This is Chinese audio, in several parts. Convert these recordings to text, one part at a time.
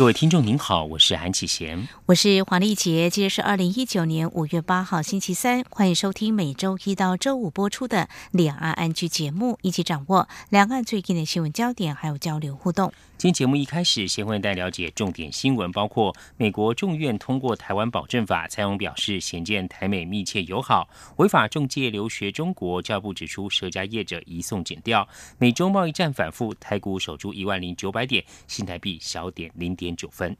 各位听众您好，我是韩启贤，我是黄丽杰。今天是二零一九年五月八号星期三，欢迎收听每周一到周五播出的两岸安居节目，一起掌握两岸最近的新闻焦点，还有交流互动。今天节目一开始，先为大家了解重点新闻，包括美国众院通过台湾保证法，蔡英文表示显见台美密切友好；违法中介留学中国，教育部指出涉家业者移送检调；美中贸易战反复，台股守住一万零九百点，新台币小点零点九分。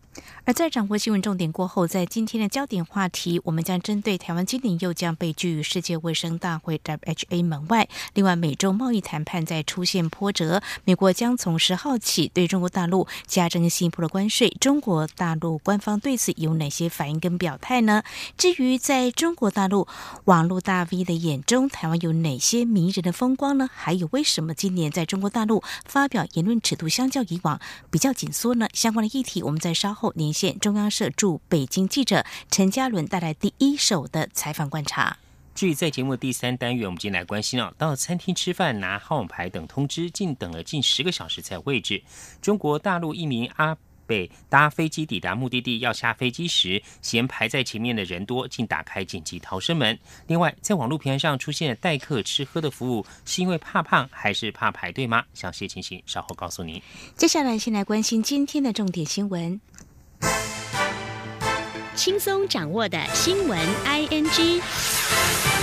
而在掌握新闻重点过后，在今天的焦点话题，我们将针对台湾今年又将被拒于世界卫生大会 （WHA） 门外。另外，美中贸易谈判在出现波折，美国将从十号起对中国。大陆加征新一波的关税，中国大陆官方对此有哪些反应跟表态呢？至于在中国大陆网络大 V 的眼中，台湾有哪些迷人的风光呢？还有为什么今年在中国大陆发表言论尺度相较以往比较紧缩呢？相关的议题，我们在稍后连线中央社驻北京记者陈嘉伦带来第一手的采访观察。至于在节目第三单元，我们今天来关心啊，到餐厅吃饭拿号码牌等通知，竟等了近十个小时才位置。中国大陆一名阿北搭飞机抵达目的地要下飞机时，嫌排在前面的人多，竟打开紧急逃生门。另外，在网络平台上出现的代客吃喝的服务，是因为怕胖还是怕排队吗？详细情形稍后告诉您。接下来，先来关心今天的重点新闻。轻松掌握的新闻，ING。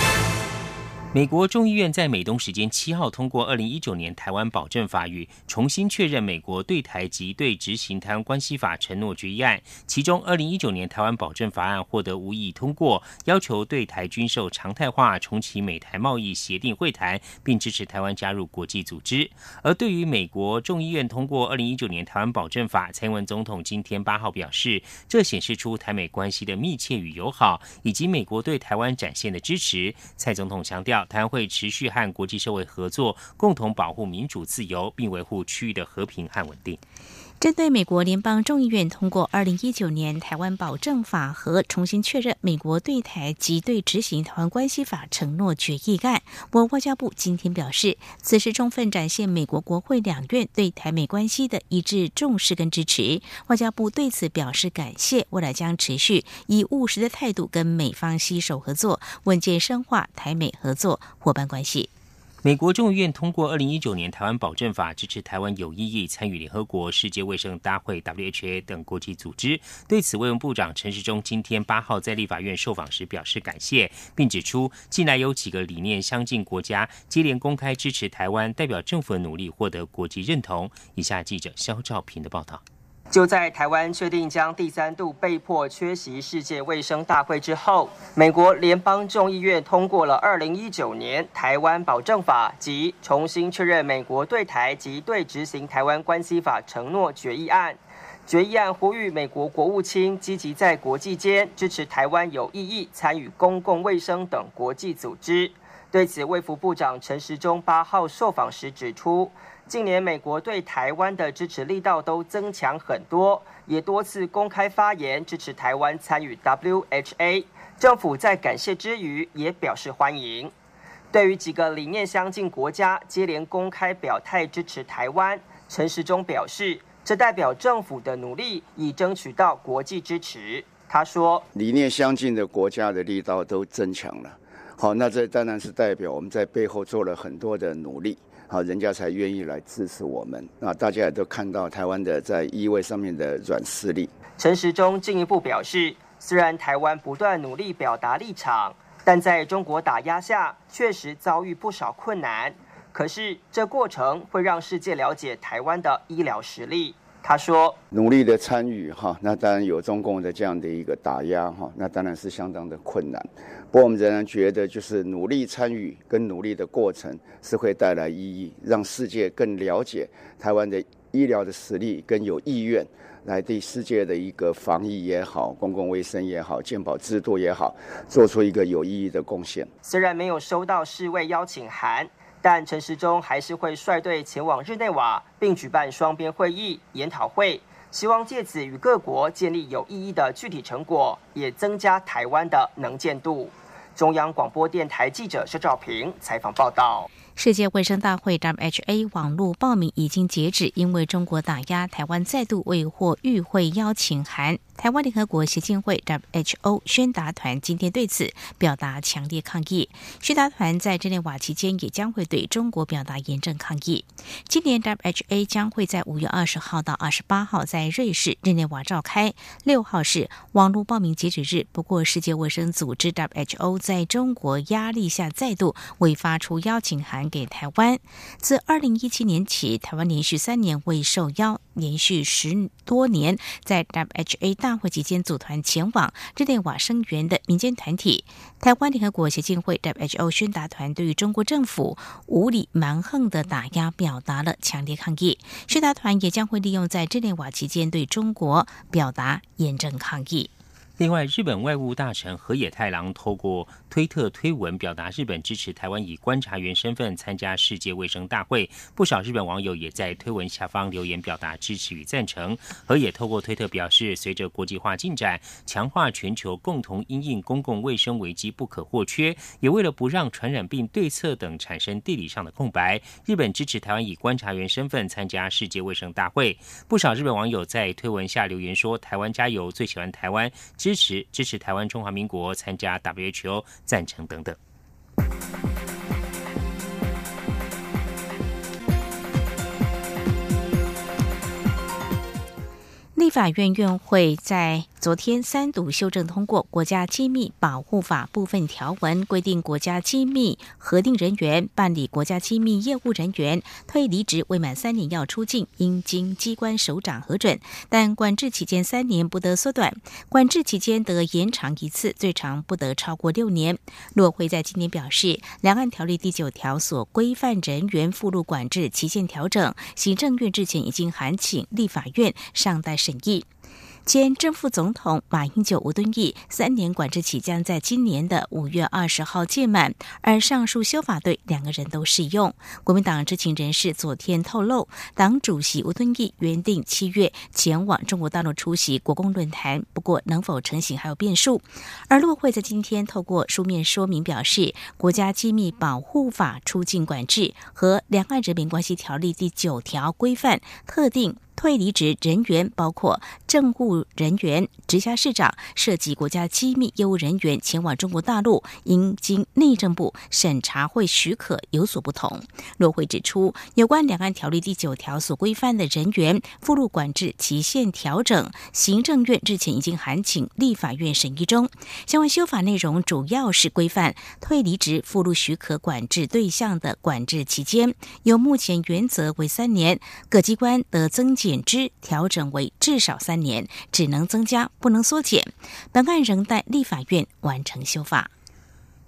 美国众议院在美东时间七号通过《二零一九年台湾保证法》与重新确认美国对台及对执行台湾关系法承诺决议案，其中《二零一九年台湾保证法案》获得无异通过，要求对台军售常态化，重启美台贸易协定会谈，并支持台湾加入国际组织。而对于美国众议院通过《二零一九年台湾保证法》，蔡英文总统今天八号表示，这显示出台美关系的密切与友好，以及美国对台湾展现的支持。蔡总统强调。台湾会持续和国际社会合作，共同保护民主自由，并维护区域的和平和稳定。针对美国联邦众议院通过《二零一九年台湾保证法》和重新确认美国对台及对执行台湾关系法承诺决议案，我外交部今天表示，此事充分展现美国国会两院对台美关系的一致重视跟支持。外交部对此表示感谢，未来将持续以务实的态度跟美方携手合作，稳健深化台美合作伙伴关系。美国众议院通过《二零一九年台湾保证法》，支持台湾有意义参与联合国、世界卫生大会 （WHA） 等国际组织。对此，卫生部长陈时中今天八号在立法院受访时表示感谢，并指出，近来有几个理念相近国家接连公开支持台湾，代表政府的努力获得国际认同。以下记者肖兆平的报道。就在台湾确定将第三度被迫缺席世界卫生大会之后，美国联邦众议院通过了《二零一九年台湾保证法》及重新确认美国对台及对执行台湾关系法承诺决议案。决议案呼吁美国国务卿积极在国际间支持台湾有意义参与公共卫生等国际组织。对此，卫福部长陈时中八号受访时指出。近年，美国对台湾的支持力道都增强很多，也多次公开发言支持台湾参与 WHA。政府在感谢之余，也表示欢迎。对于几个理念相近国家接连公开表态支持台湾，陈时中表示，这代表政府的努力已争取到国际支持。他说：“理念相近的国家的力道都增强了。好，那这当然是代表我们在背后做了很多的努力。”好，人家才愿意来支持我们。那大家也都看到台湾的在医卫上面的软实力。陈时中进一步表示，虽然台湾不断努力表达立场，但在中国打压下，确实遭遇不少困难。可是这过程会让世界了解台湾的医疗实力。他说：“努力的参与哈，那当然有中共的这样的一个打压哈，那当然是相当的困难。不过我们仍然觉得，就是努力参与跟努力的过程是会带来意义，让世界更了解台湾的医疗的实力跟有意愿来对世界的一个防疫也好、公共卫生也好、健保制度也好，做出一个有意义的贡献。虽然没有收到世卫邀请函。”但陈时中还是会率队前往日内瓦，并举办双边会议、研讨会，希望借此与各国建立有意义的具体成果，也增加台湾的能见度。中央广播电台记者施兆平采访报道。世界卫生大会 （WHA） 网络报名已经截止，因为中国打压，台湾再度未获与会邀请函。台湾联合国协进会 （WHO） 宣达团今天对此表达强烈抗议。宣达团在日内瓦期间也将会对中国表达严正抗议。今年 WHA 将会在五月二十号到二十八号在瑞士日内瓦召开，六号是网络报名截止日。不过，世界卫生组织 （WHO） 在中国压力下再度未发出邀请函。给台湾，自二零一七年起，台湾连续三年未受邀，连续十多年在 WHA 大会期间组团前往日内瓦声援的民间团体台湾联合国协进会 WHO 宣达团，对于中国政府无理蛮横的打压表达了强烈抗议。宣达团也将会利用在日内瓦期间对中国表达严正抗议。另外，日本外务大臣河野太郎透过推特推文表达日本支持台湾以观察员身份参加世界卫生大会。不少日本网友也在推文下方留言表达支持与赞成。河野透过推特表示，随着国际化进展，强化全球共同因应公共卫生危机不可或缺。也为了不让传染病对策等产生地理上的空白，日本支持台湾以观察员身份参加世界卫生大会。不少日本网友在推文下留言说：“台湾加油，最喜欢台湾。”支持支持台湾中华民国参加 WHO，赞成等等。立法院院会在。昨天三读修正通过《国家机密保护法》部分条文，规定国家机密核定人员办理国家机密业务人员退离职未满三年要出境，应经机关首长核准，但管制期间三年不得缩短，管制期间得延长一次，最长不得超过六年。骆会在今年表示，《两岸条例》第九条所规范人员附录管制期限调整，行政院之前已经函请立法院，尚待审议。前正副总统马英九、吴敦义三年管制期将在今年的五月二十号届满，而上述修法对两个人都适用。国民党知情人士昨天透露，党主席吴敦义原定七月前往中国大陆出席国共论坛，不过能否成行还有变数。而陆会在今天透过书面说明表示，《国家机密保护法》出境管制和《两岸人民关系条例》第九条规范特定。退离职人员包括政务人员、直辖市长，涉及国家机密业务人员前往中国大陆，应经内政部审查会许可，有所不同。若会指出，有关两岸条例第九条所规范的人员附录管制期限调整，行政院日前已经函请立法院审议中。相关修法内容主要是规范退离职附录许可管制对象的管制期间，由目前原则为三年，各机关得增减。减之调整为至少三年，只能增加不能缩减。本案仍待立法院完成修法。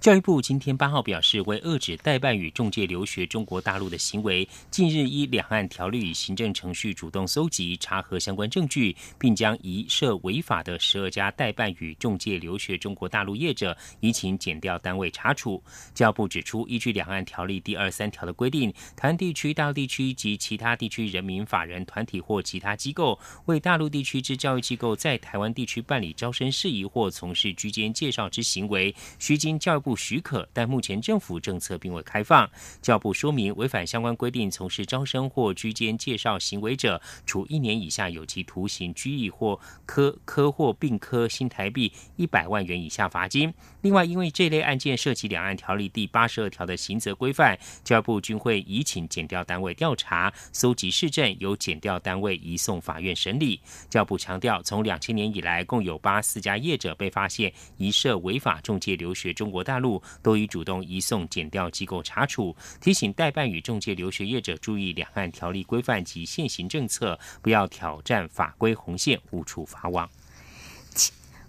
教育部今天八号表示，为遏止代办与中介留学中国大陆的行为，近日依两岸条例与行政程序主动搜集查核相关证据，并将疑涉违法的十二家代办与中介留学中国大陆业者移请检调单位查处。教育部指出，依据两岸条例第二三条的规定，台湾地区、大陆地区及其他地区人民法人团体或其他机构为大陆地区之教育机构在台湾地区办理招生事宜或从事居间介绍之行为，需经教育部。不许可，但目前政府政策并未开放。教部说明，违反相关规定从事招生或居间介绍行为者，处一年以下有期徒刑、拘役或科科或并科新台币一百万元以下罚金。另外，因为这类案件涉及两岸条例第八十二条的刑责规范，教育部均会移请检调单位调查、搜集市政，由检调单位移送法院审理。教部强调，从两千年以来，共有八四家业者被发现疑涉违法中介留学中国大陆。路都已主动移送检调机构查处，提醒代办与中介留学业者注意两岸条例规范及现行政策，不要挑战法规红线，误触法网。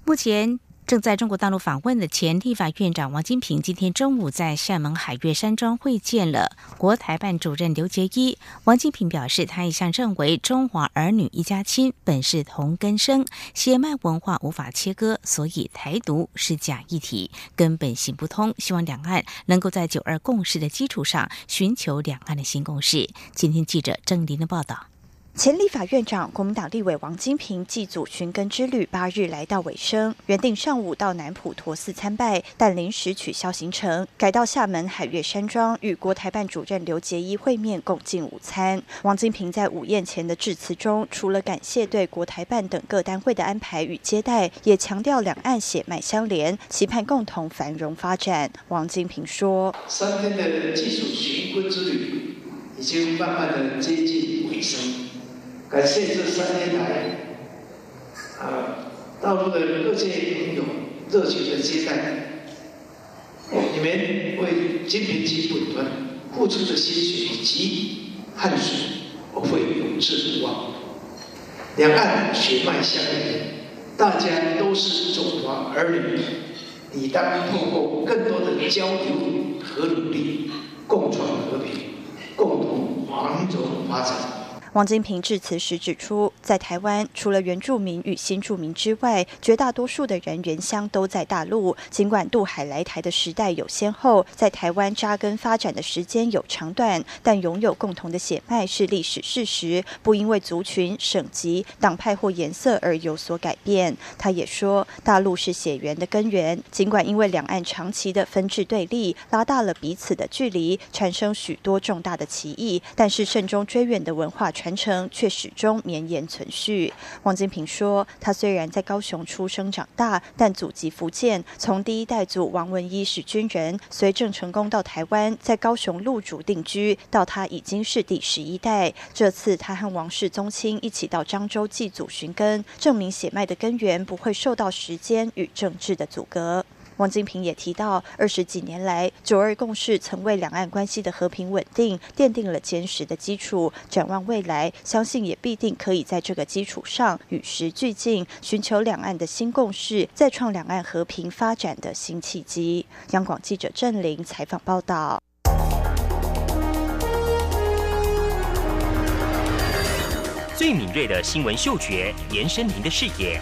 目前。正在中国大陆访问的前立法院长王金平，今天中午在厦门海悦山庄会见了国台办主任刘杰一。王金平表示，他一向认为中华儿女一家亲，本是同根生，血脉文化无法切割，所以台独是假议题，根本行不通。希望两岸能够在九二共识的基础上，寻求两岸的新共识。今天记者郑林的报道。前立法院长、国民党立委王金平祭祖寻根之旅八日来到尾声，原定上午到南普陀寺参拜，但临时取消行程，改到厦门海悦山庄与国台办主任刘杰一会面共进午餐。王金平在午宴前的致辞中，除了感谢对国台办等各单位的安排与接待，也强调两岸血脉相连，期盼共同繁荣发展。王金平说：“三天的祭祖寻根之旅已经慢慢的接近尾声。”感谢这三年来，啊，大陆的各界朋友热情的接待，你们为金平集团付出的心血以及汗水，我会永志不忘。两岸血脉相连，大家都是中华儿女，理当透过更多的交流和努力，共创和平，共同繁荣发展。王金平致辞时指出，在台湾，除了原住民与新住民之外，绝大多数的人原乡都在大陆。尽管渡海来台的时代有先后，在台湾扎根发展的时间有长短，但拥有共同的血脉是历史事实，不因为族群、省级、党派或颜色而有所改变。他也说，大陆是血缘的根源。尽管因为两岸长期的分治对立，拉大了彼此的距离，产生许多重大的歧义，但是慎终追远的文化。传承却始终绵延存续。王金平说：“他虽然在高雄出生长大，但祖籍福建。从第一代祖王文一是军人，随郑成功到台湾，在高雄入主定居，到他已经是第十一代。这次他和王氏宗亲一起到漳州祭祖寻根，证明血脉的根源不会受到时间与政治的阻隔。”王金平也提到，二十几年来，九二共识曾为两岸关系的和平稳定奠定了坚实的基础。展望未来，相信也必定可以在这个基础上与时俱进，寻求两岸的新共识，再创两岸和平发展的新契机。央广记者郑玲采访报道。最敏锐的新闻嗅觉，延伸您的视野，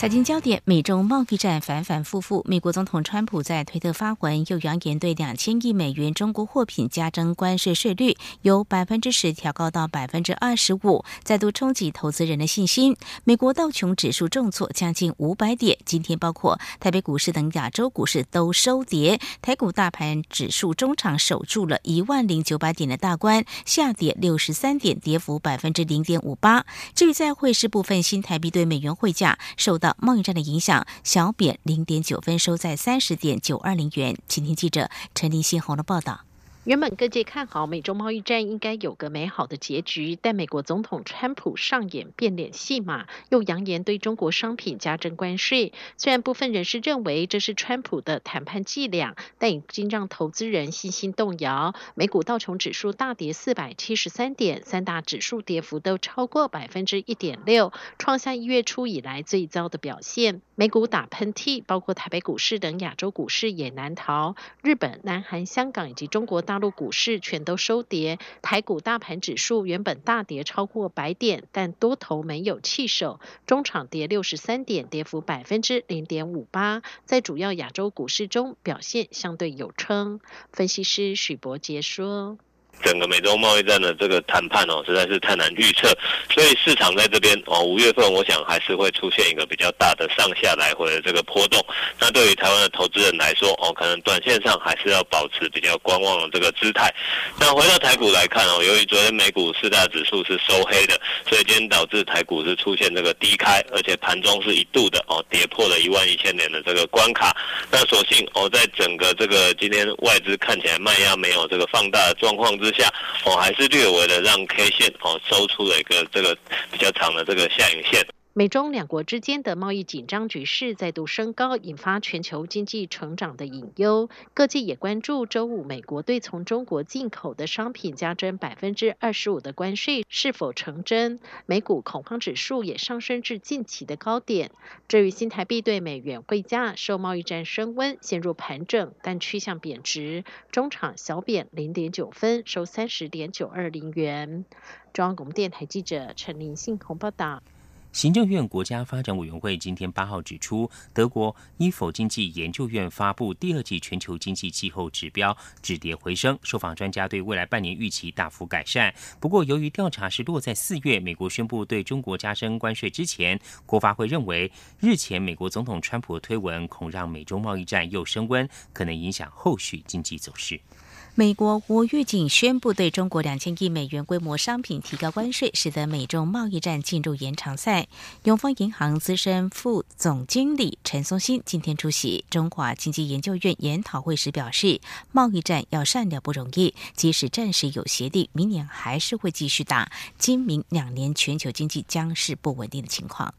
财经焦点：美中贸易战反反复复。美国总统川普在推特发文，又扬言对两千亿美元中国货品加征关税税率，由百分之十调高到百分之二十五，再度冲击投资人的信心。美国道琼指数重挫将近五百点，今天包括台北股市等亚洲股市都收跌。台股大盘指数中场守住了一万零九百点的大关，下跌六十三点，跌幅百分之零点五八。至于在汇市部分，新台币对美元汇价受到贸易战的影响，小贬零点九分，收在三十点九二零元。请听记者陈林新红的报道。原本各界看好美中贸易战应该有个美好的结局，但美国总统川普上演变脸戏码，又扬言对中国商品加征关税。虽然部分人士认为这是川普的谈判伎俩，但已经让投资人信心动摇。美股道琼指数大跌四百七十三点，三大指数跌幅都超过百分之一点六，创下一月初以来最糟的表现。美股打喷嚏，包括台北股市等亚洲股市也难逃。日本、南韩、香港以及中国大路股市全都收跌。台股大盘指数原本大跌超过百点，但多头没有弃守，中场跌六十三点，跌幅百分之零点五八。在主要亚洲股市中表现相对有称。分析师许博杰说。整个美洲贸易战的这个谈判哦，实在是太难预测，所以市场在这边哦，五月份我想还是会出现一个比较大的上下来回的这个波动。那对于台湾的投资人来说哦，可能短线上还是要保持比较观望的这个姿态。那回到台股来看哦，由于昨天美股四大指数是收黑的，所以今天导致台股是出现这个低开，而且盘中是一度的哦跌破了一万一千点的这个关卡。那所幸哦，在整个这个今天外资看起来卖压没有这个放大的状况之下，哦，还是略微的让 K 线哦收出了一个这个比较长的这个下影线。美中两国之间的贸易紧张局势再度升高，引发全球经济成长的隐忧。各界也关注周五美国对从中国进口的商品加征百分之二十五的关税是否成真。美股恐慌指数也上升至近期的高点。至于新台币对美元汇价，受贸易战升温陷入盘整，但趋向贬值，中场小贬零点九分，收三十点九二零元。中央广播电台记者陈林信鸿报道。行政院国家发展委员会今天八号指出，德国伊否经济研究院发布第二季全球经济气候指标止跌回升，受访专家对未来半年预期大幅改善。不过，由于调查是落在四月美国宣布对中国加征关税之前，国发会认为日前美国总统川普推文恐让美中贸易战又升温，可能影响后续经济走势。美国无预警宣布对中国两千亿美元规模商品提高关税，使得美中贸易战进入延长赛。永丰银行资深副总经理陈松新今天出席中华经济研究院研讨会时表示，贸易战要善了不容易，即使暂时有协定，明年还是会继续打。今明两年全球经济将是不稳定的情况。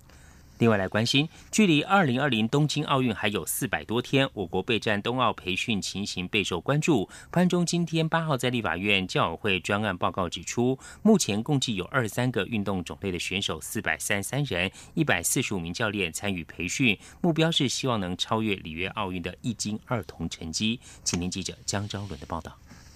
另外来关心，距离二零二零东京奥运还有四百多天，我国备战冬奥培训情形备受关注。潘中今天八号在立法院教委会专案报告指出，目前共计有二十三个运动种类的选手，四百三十三人，一百四十五名教练参与培训，目标是希望能超越里约奥运的一金二铜成绩。请听记者江昭伦的报道。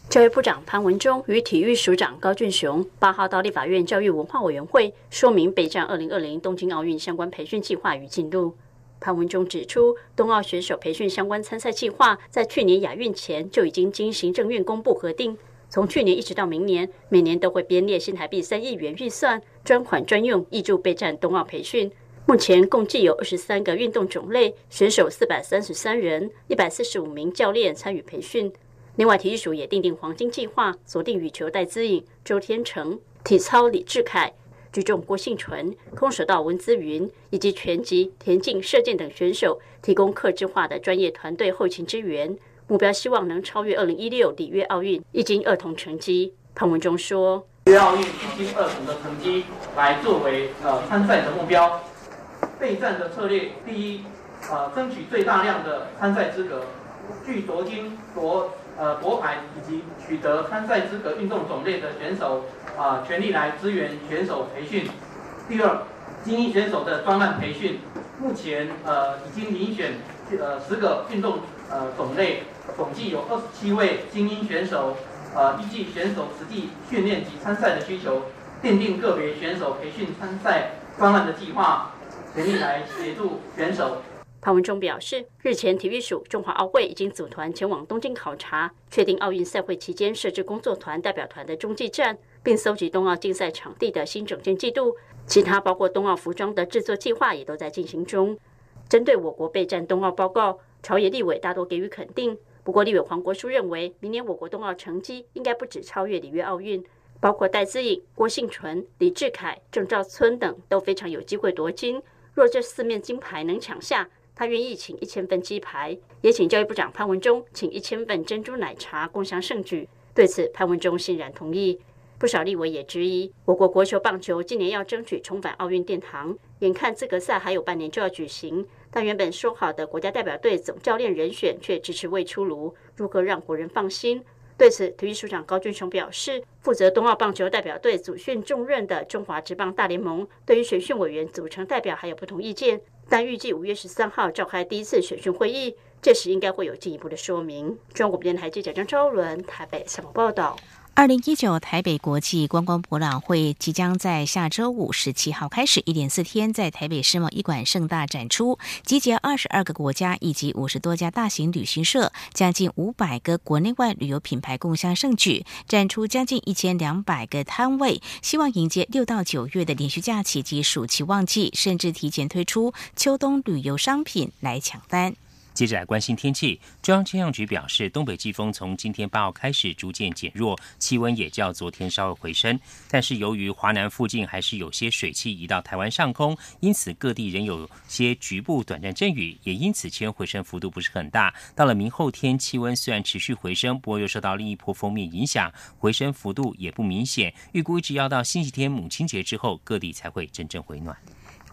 教育部长潘文忠与体育署长高俊雄八号到立法院教育文化委员会说明备战二零二零东京奥运相关培训计划与进度。潘文忠指出，冬奥选手培训相关参赛计划在去年亚运前就已经经行政院公布核定，从去年一直到明年，每年都会编列新台币三亿元预算，专款专用，挹注备战冬奥培训。目前共计有二十三个运动种类，选手四百三十三人，一百四十五名教练参与培训。另外，体育署也订定黄金计划，锁定羽球戴资颖、周天成、体操李志凯、举重郭幸纯、空手道文姿云以及拳击、田径、射箭等选手，提供客制化的专业团队后勤支援。目标希望能超越二零一六里约奥运一金二铜成绩。潘文忠说：“里约奥运一金二铜的成绩来作为呃参赛的目标，备战的策略，第一，呃，争取最大量的参赛资格，据夺金夺。”呃，夺牌以及取得参赛资格运动种类的选手，啊，全力来支援选手培训。第二，精英选手的专案培训，目前呃已经遴选呃十个运动呃种类，总计有二十七位精英选手，呃依据选手实际训练及参赛的需求，奠定个别选手培训参赛专案的计划，全力来协助选手。潘文忠表示，日前体育署中华奥会已经组团前往东京考察，确定奥运赛会期间设置工作团代表团的中继站，并搜集冬奥竞赛场地的新整建季度。其他包括冬奥服装的制作计划也都在进行中。针对我国备战冬奥报告，朝野立委大多给予肯定。不过，立委黄国书认为，明年我国冬奥成绩应该不止超越里约奥运，包括戴资颖、郭幸纯、李志凯、郑兆村等都非常有机会夺金。若这四面金牌能抢下，他愿意请一千份鸡排，也请教育部长潘文忠请一千份珍珠奶茶共享盛举，对此，潘文忠欣然同意。不少立委也质疑，我国国球棒球今年要争取重返奥运殿堂，眼看资格赛还有半年就要举行，但原本说好的国家代表队总教练人选却迟迟未出炉，如何让国人放心？对此，体育署长高俊雄表示，负责冬奥棒球代表队组训重任的中华职棒大联盟，对于选训委员组成代表还有不同意见，但预计五月十三号召开第一次选训会议，这时应该会有进一步的说明。中国电台记者张昭伦台北采访报道。二零一九台北国际观光博览会即将在下周五十七号开始，一连四天在台北世贸一馆盛大展出，集结二十二个国家以及五十多家大型旅行社，将近五百个国内外旅游品牌共襄盛举，展出将近一千两百个摊位，希望迎接六到九月的连续假期及暑期旺季，甚至提前推出秋冬旅游商品来抢单。接着来关心天气，中央气象局表示，东北季风从今天八号开始逐渐减弱，气温也较昨天稍微回升。但是由于华南附近还是有些水汽移到台湾上空，因此各地仍有些局部短暂阵雨，也因此气温回升幅度不是很大。到了明后天，气温虽然持续回升，不过又受到另一波封面影响，回升幅度也不明显。预估一直要到星期天母亲节之后，各地才会真正回暖。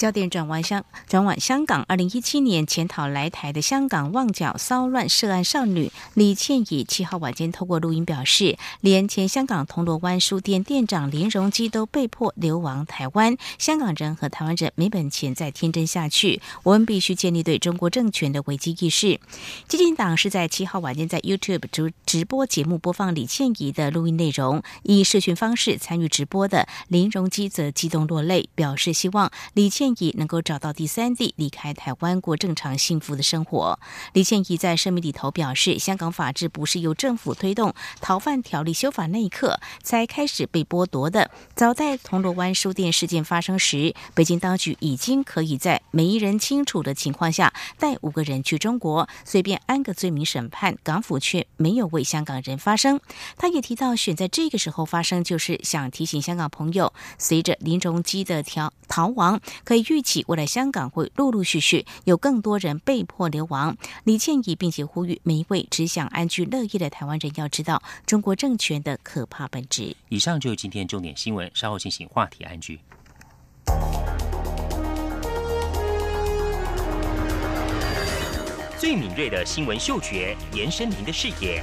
焦点转往香转往香港，二零一七年潜逃来台的香港旺角骚乱涉案少女李倩怡，七号晚间透过录音表示，连前香港铜锣湾书店店长林荣基都被迫流亡台湾。香港人和台湾人没本钱再天真下去，我们必须建立对中国政权的危机意识。激进党是在七号晚间在 YouTube 直直播节目播放李倩怡的录音内容，以视讯方式参与直播的林荣基则激动落泪，表示希望李倩。能够找到第三地，离开台湾过正常幸福的生活。李倩怡在声明里头表示，香港法治不是由政府推动逃犯条例修法那一刻才开始被剥夺的。早在铜锣湾书店事件发生时，北京当局已经可以在没人清楚的情况下带五个人去中国，随便安个罪名审判。港府却没有为香港人发声。他也提到，选在这个时候发生，就是想提醒香港朋友，随着林荣基的逃逃亡，可以。预期未来香港会陆陆续续有更多人被迫流亡。李建议并且呼吁每一位只想安居乐业的台湾人要知道中国政权的可怕本质。以上就是今天重点新闻，稍后进行话题安居。最敏锐的新闻嗅觉，延伸您的视野，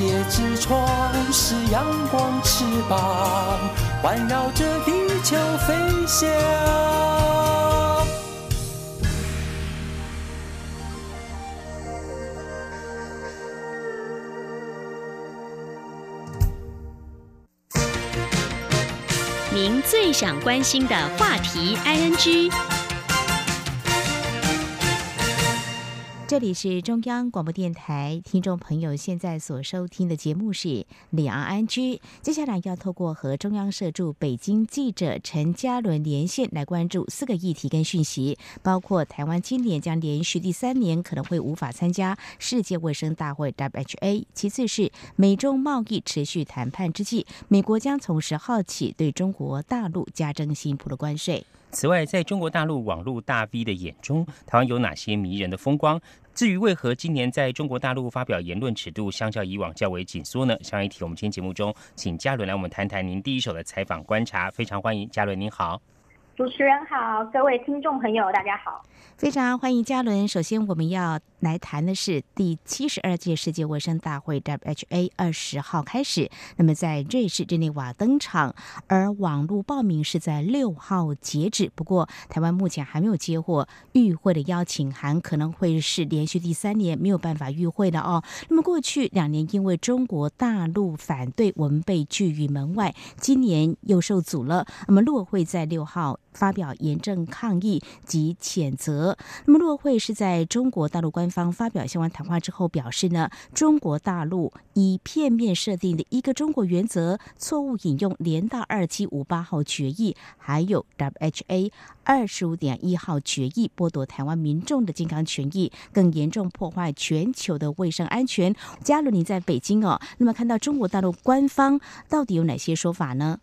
界之窗；是阳光，翅膀环绕着地球飞翔。您最想关心的话题，ING。这里是中央广播电台，听众朋友现在所收听的节目是《李昂安居》。接下来要透过和中央社驻北京记者陈嘉伦连线，来关注四个议题跟讯息，包括台湾今年将连续第三年可能会无法参加世界卫生大会 （WHA）；其次是美中贸易持续谈判之际，美国将从十号起对中国大陆加征新一波的关税。此外，在中国大陆网络大 V 的眼中，台湾有哪些迷人的风光？至于为何今年在中国大陆发表言论尺度相较以往较为紧缩呢？相一题，我们今天节目中请嘉伦来我们谈谈您第一手的采访观察，非常欢迎嘉伦，您好。主持人好，各位听众朋友，大家好，非常欢迎嘉伦。首先，我们要来谈的是第七十二届世界卫生大会 （WHA） 二十号开始，那么在瑞士日内瓦登场，而网络报名是在六号截止。不过，台湾目前还没有接获与会的邀请函，可能会是连续第三年没有办法与会的哦。那么过去两年因为中国大陆反对，我们被拒于门外，今年又受阻了。那么陆会在六号。发表严正抗议及谴责。那么，洛会是在中国大陆官方发表相关谈话之后表示呢，中国大陆以片面设定的一个中国原则，错误引用联大二七五八号决议，还有 WHA 二十五点一号决议，剥夺台湾民众的健康权益，更严重破坏全球的卫生安全。嘉伦，你在北京哦，那么看到中国大陆官方到底有哪些说法呢？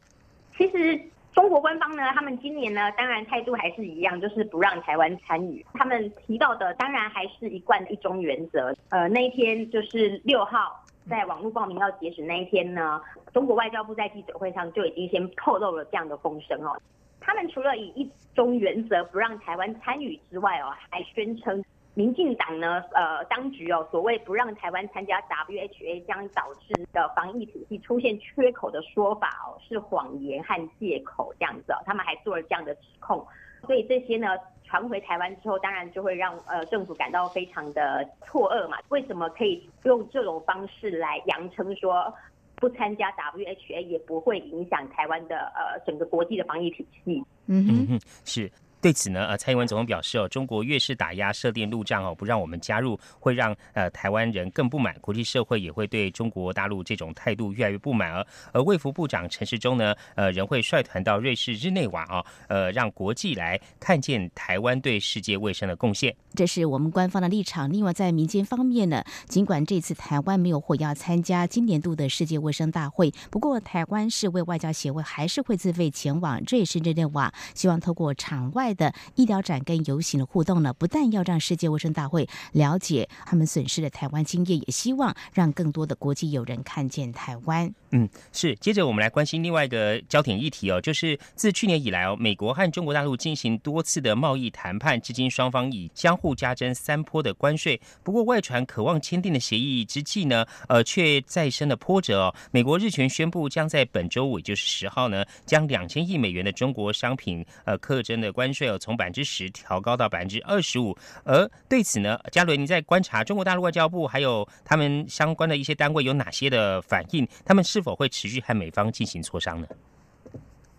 其实。中国官方呢，他们今年呢，当然态度还是一样，就是不让台湾参与。他们提到的当然还是一贯的一中原则。呃，那一天就是六号，在网络报名要截止那一天呢，中国外交部在记者会上就已经先透露了这样的风声哦。他们除了以一中原则不让台湾参与之外哦，还宣称。民进党呢，呃，当局哦，所谓不让台湾参加 WHA 将导致的防疫体系出现缺口的说法哦，是谎言和借口这样子哦，他们还做了这样的指控，所以这些呢传回台湾之后，当然就会让呃政府感到非常的错愕嘛，为什么可以用这种方式来扬称说不参加 WHA 也不会影响台湾的呃整个国际的防疫体系？嗯哼，是。对此呢，呃，蔡英文总统表示哦，中国越是打压设定路障哦，不让我们加入，会让呃台湾人更不满，国际社会也会对中国大陆这种态度越来越不满。而而 卫福部长陈时中呢，呃，仍会率团到瑞士日内瓦啊，呃，让国际来看见台湾对世界卫生的贡献。这是我们官方的立场。另外，在民间方面呢，尽管这次台湾没有获邀参加今年度的世界卫生大会，不过台湾世卫外交协会还是会自费前往瑞士日内瓦，希望透过场外。的医疗展跟游行的互动呢，不但要让世界卫生大会了解他们损失的台湾经验，也希望让更多的国际友人看见台湾。嗯，是。接着我们来关心另外一个焦点议题哦，就是自去年以来哦，美国和中国大陆进行多次的贸易谈判，至今双方已相互加征三波的关税。不过外传渴望签订的协议之际呢，呃，却再生了波折哦。美国日前宣布将在本周五，也就是十号呢，将两千亿美元的中国商品呃课征的关税哦，从百分之十调高到百分之二十五。而对此呢，嘉伦，你在观察中国大陆外交部还有他们相关的一些单位有哪些的反应？他们是。是否会持续和美方进行磋商呢？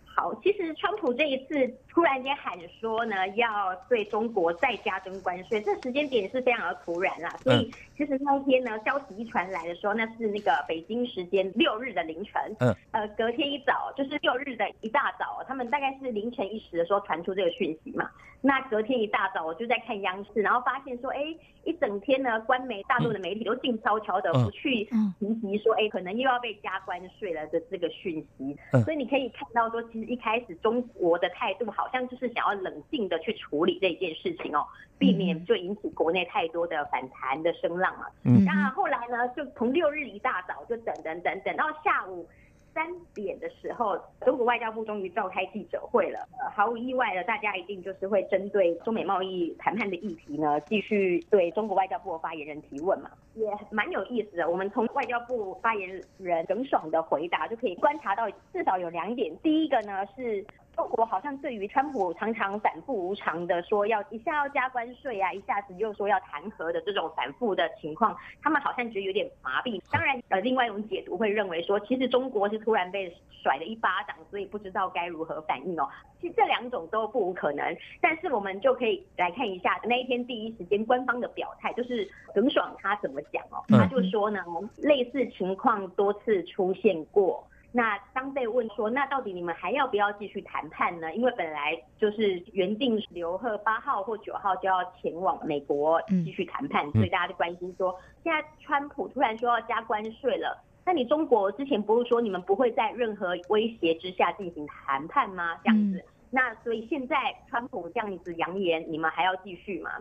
好，其实川普这一次突然间喊说呢，要对中国再加征关税，这时间点是非常的突然啦。所以其实那一天呢，消息一传来的时候，那是那个北京时间六日的凌晨。嗯。呃，隔天一早，就是六日的一大早，他们大概是凌晨一时的时候传出这个讯息嘛。那隔天一大早，我就在看央视，然后发现说，哎，一整天呢，官媒大陆的媒体都静悄悄的，不去提及说，哎，可能又要被加关税了的这个讯息。所以你可以看到说，其实一开始中国的态度好像就是想要冷静的去处理这件事情哦，避免就引起国内太多的反弹的声浪嘛。嗯那后来呢，就从六日一大早就等等等等到下午。三点的时候，中国外交部终于召开记者会了。呃，毫无意外的，大家一定就是会针对中美贸易谈判的议题呢，继续对中国外交部的发言人提问嘛，也蛮有意思的。我们从外交部发言人耿爽的回答就可以观察到，至少有两点。第一个呢是。中国好像对于川普常常反复无常的说要一下要加关税啊，一下子又说要弹劾的这种反复的情况，他们好像觉得有点麻痹。当然，呃，另外一种解读会认为说，其实中国是突然被甩了一巴掌，所以不知道该如何反应哦。其实这两种都不无可能，但是我们就可以来看一下那一天第一时间官方的表态，就是耿爽他怎么讲哦，他就说呢，类似情况多次出现过。那当被问说，那到底你们还要不要继续谈判呢？因为本来就是原定刘贺八号或九号就要前往美国继续谈判，所以大家就关心说，现在川普突然说要加关税了，那你中国之前不是说你们不会在任何威胁之下进行谈判吗？这样子，那所以现在川普这样子扬言，你们还要继续吗？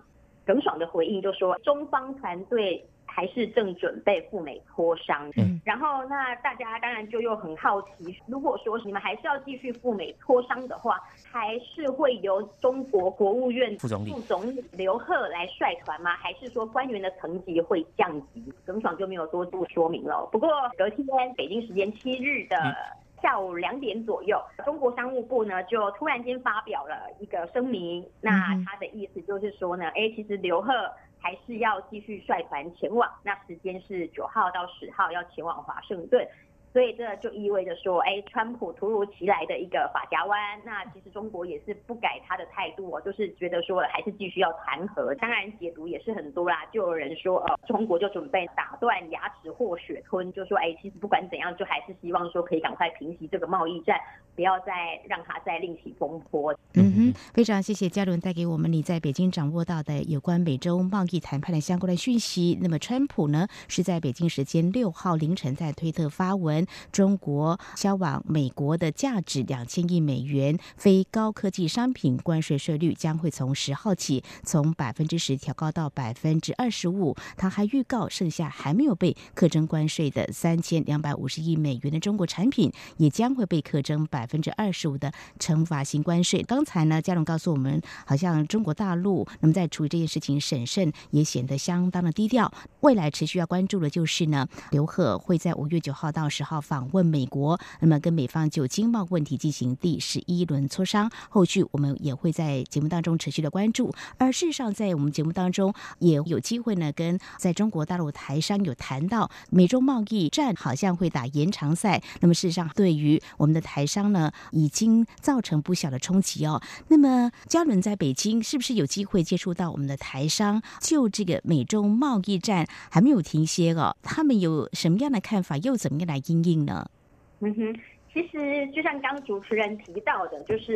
耿爽的回应就说，中方团队。还是正准备赴美磋商。嗯，然后那大家当然就又很好奇，如果说你们还是要继续赴美磋商的话，还是会由中国国务院副总理副总理刘鹤来率团吗？还是说官员的层级会降级？耿爽就没有多做说明了。不过隔天北京时间七日的。下午两点左右，中国商务部呢就突然间发表了一个声明，那他的意思就是说呢，哎，其实刘鹤还是要继续率团前往，那时间是九号到十号要前往华盛顿。所以这就意味着说，哎，川普突如其来的一个法家湾，那其实中国也是不改他的态度哦，就是觉得说还是继续要谈和。当然解读也是很多啦，就有人说，呃，中国就准备打断牙齿或血吞，就说，哎，其实不管怎样，就还是希望说可以赶快平息这个贸易战，不要再让它再另起风波。嗯哼，非常谢谢嘉伦带给我们你在北京掌握到的有关美洲贸易谈判的相关的讯息。那么川普呢是在北京时间六号凌晨在推特发文。中国销往美国的价值两千亿美元非高科技商品关税税率将会从十号起从百分之十调高到百分之二十五。他还预告，剩下还没有被课征关税的三千两百五十亿美元的中国产品也将会被课征百分之二十五的惩罚性关税。刚才呢，嘉龙告诉我们，好像中国大陆那么在处理这件事情审慎，也显得相当的低调。未来持续要关注的就是呢，刘鹤会在五月九号到十号访问美国，那么跟美方就经贸问题进行第十一轮磋商。后续我们也会在节目当中持续的关注。而事实上，在我们节目当中也有机会呢，跟在中国大陆台商有谈到，美中贸易战好像会打延长赛。那么事实上，对于我们的台商呢，已经造成不小的冲击哦。那么嘉伦在北京是不是有机会接触到我们的台商？就这个美中贸易战还没有停歇哦，他们有什么样的看法？又怎么样来应应呢？嗯哼，其实就像刚主持人提到的，就是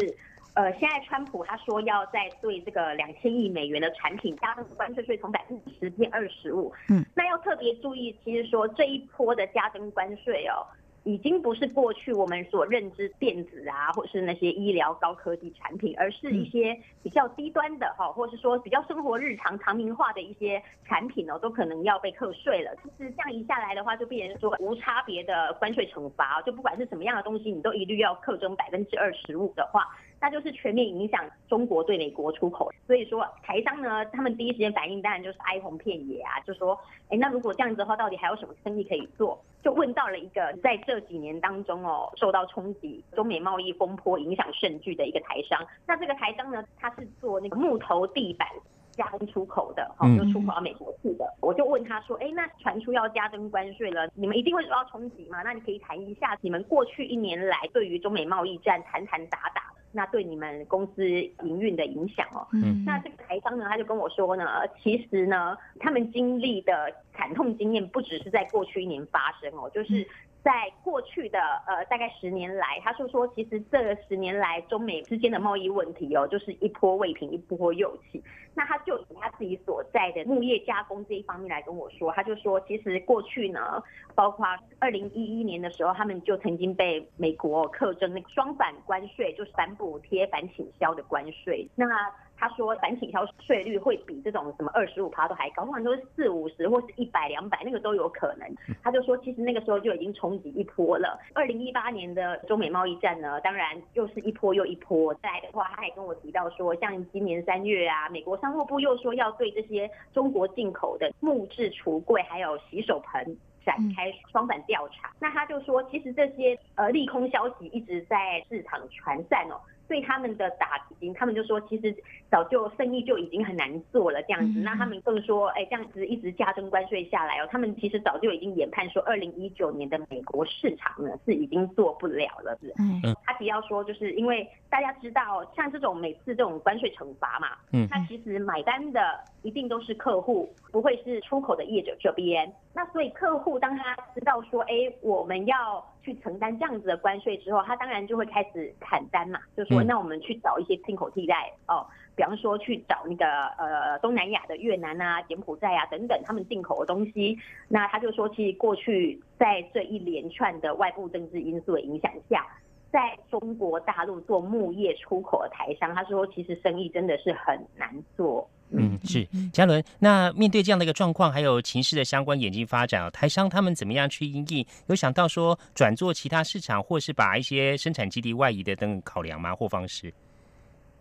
呃，现在川普他说要在对这个两千亿美元的产品加征关税税，从百分之十变二十五。嗯，那要特别注意，其实说这一波的加征关税哦。已经不是过去我们所认知电子啊，或是那些医疗高科技产品，而是一些比较低端的哈，或是说比较生活日常常民化的一些产品哦，都可能要被课税了。就是这样一下来的话，就变成说无差别的关税惩罚，就不管是什么样的东西，你都一律要课征百分之二十五的话，那就是全面影响中国对美国出口。所以说台商呢，他们第一时间反应当然就是哀鸿遍野啊，就说，哎，那如果这样子的话，到底还有什么生意可以做？就问到了一个在这几年当中哦，受到冲击、中美贸易风波影响甚巨的一个台商。那这个台商呢，他是做那个木头地板加工出口的，哈，就出口到美国去的。我就问他说，哎，那传出要加征关税了，你们一定会受到冲击吗？那你可以谈一下你们过去一年来对于中美贸易战谈谈打打，那对你们公司营运的影响哦。嗯，那这个台商呢，他就跟我说呢，其实呢，他们经历的惨痛经验不只是在过去一年发生哦，就是在过去的呃大概十年来，他就说，其实这十年来中美之间的贸易问题哦，就是一波未平一波又起。那他就以他自己所在的木业加工这一方面来跟我说，他就说，其实过去呢，包括二零一一年的时候，他们就曾经被美国课征那个双反关税，就是反补贴、反倾销的关税。那他说反倾销税率会比这种什么二十五趴都还高，通常都是四五十或是一百两百，那个都有可能。他就说，其实那个时候就已经冲击一波了。二零一八年的中美贸易战呢，当然又是一波又一波。再来的话，他还跟我提到说，像今年三月啊，美国商务部又说要对这些中国进口的木质橱柜还有洗手盆。展开双反调查，那他就说，其实这些呃利空消息一直在市场传散哦，对他们的打击，他们就说，其实早就生意就已经很难做了这样子。那他们更说，哎，这样子一直加征关税下来哦，他们其实早就已经研判说，二零一九年的美国市场呢是已经做不了了，是。嗯。他提到说，就是因为大家知道，像这种每次这种关税惩罚嘛，嗯，那其实买单的一定都是客户，不会是出口的业者这边。那所以客户当他知道说，哎，我们要去承担这样子的关税之后，他当然就会开始砍单嘛，就说那我们去找一些进口替代哦，比方说去找那个呃东南亚的越南啊、柬埔寨啊等等他们进口的东西。那他就说，其实过去在这一连串的外部政治因素的影响下，在中国大陆做木业出口的台商，他说其实生意真的是很难做。嗯，是嘉伦。那面对这样的一个状况，还有情势的相关演进发展，台商他们怎么样去应应？有想到说转做其他市场，或是把一些生产基地外移的等考量吗？或方式？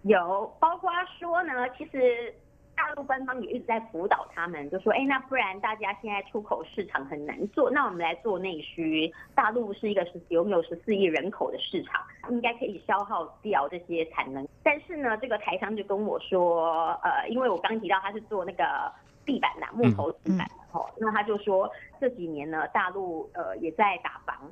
有，包括说呢，其实。大陆官方也一直在辅导他们，就说：“哎，那不然大家现在出口市场很难做，那我们来做内需。大陆是一个十拥有十四亿人口的市场，应该可以消耗掉这些产能。但是呢，这个台商就跟我说，呃，因为我刚提到他是做那个地板的木头地板的吼，那他就说这几年呢，大陆呃也在打房，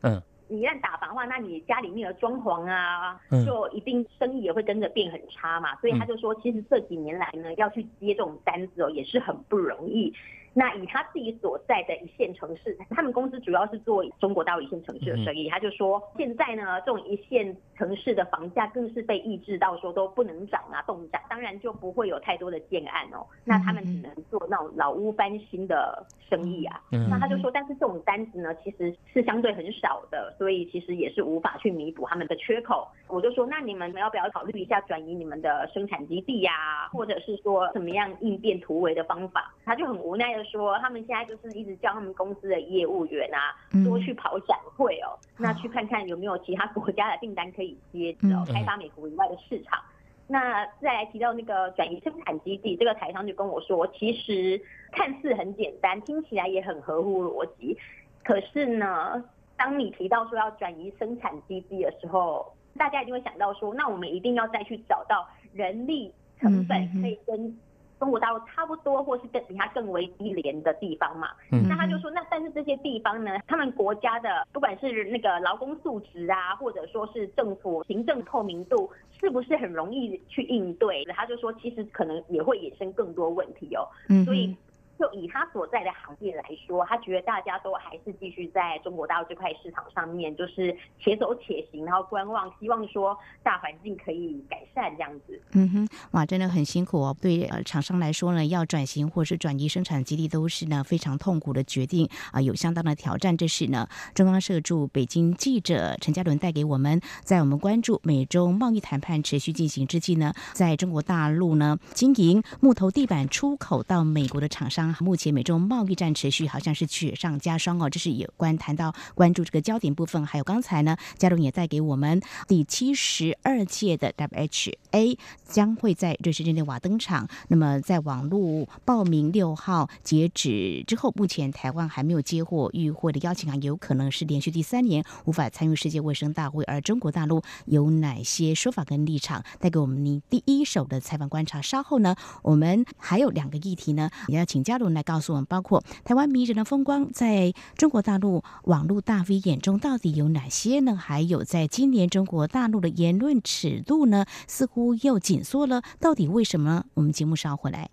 嗯。”你一旦打房的话，那你家里面的装潢啊，就一定生意也会跟着变很差嘛。所以他就说，其实这几年来呢，要去接这种单子哦，也是很不容易。那以他自己所在的一线城市，他们公司主要是做中国大陆一线城市的生意。他就说，现在呢，这种一线城市的房价更是被抑制到说都不能涨啊，动涨，当然就不会有太多的建案哦。那他们只能做那种老屋翻新的生意啊。那他就说，但是这种单子呢，其实是相对很少的，所以其实也是无法去弥补他们的缺口。我就说，那你们要不要考虑一下转移你们的生产基地呀，或者是说怎么样应变突围的方法？他就很无奈的。说他们现在就是一直叫他们公司的业务员啊，多去跑展会哦，那去看看有没有其他国家的订单可以接哦，开发美国以外的市场。那再来提到那个转移生产基地，这个台商就跟我说，其实看似很简单，听起来也很合乎逻辑。可是呢，当你提到说要转移生产基地的时候，大家一定会想到说，那我们一定要再去找到人力成本可以跟。中国大陆差不多，或是更比它更为低廉的地方嘛。那他就说，那但是这些地方呢，他们国家的不管是那个劳工素质啊，或者说是政府行政透明度，是不是很容易去应对？他就说，其实可能也会衍生更多问题哦。所以。就以他所在的行业来说，他觉得大家都还是继续在中国大陆这块市场上面，就是且走且行，然后观望，希望说大环境可以改善这样子。嗯哼，哇，真的很辛苦哦。对呃厂商来说呢，要转型或是转移生产基地，都是呢非常痛苦的决定啊，有相当的挑战。这是呢中央社驻北京记者陈嘉伦带给我们，在我们关注美中贸易谈判持续进行之际呢，在中国大陆呢经营木头地板出口到美国的厂商。目前美中贸易战持续，好像是雪上加霜哦。这是有关谈到关注这个焦点部分，还有刚才呢，嘉龙也带给我们第七十二届的 WHA 将会在瑞士日内瓦登场。那么在网络报名六号截止之后，目前台湾还没有接获与会的邀请函，有可能是连续第三年无法参与世界卫生大会。而中国大陆有哪些说法跟立场，带给我们你第一手的采访观察？稍后呢，我们还有两个议题呢，也要请教。来告诉我们，包括台湾迷人的风光，在中国大陆网络大 V 眼中到底有哪些呢？还有，在今年中国大陆的言论尺度呢，似乎又紧缩了，到底为什么？我们节目稍回来。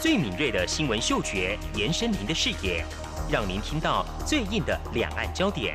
最敏锐的新闻嗅觉，延伸您的视野，让您听到最硬的两岸焦点。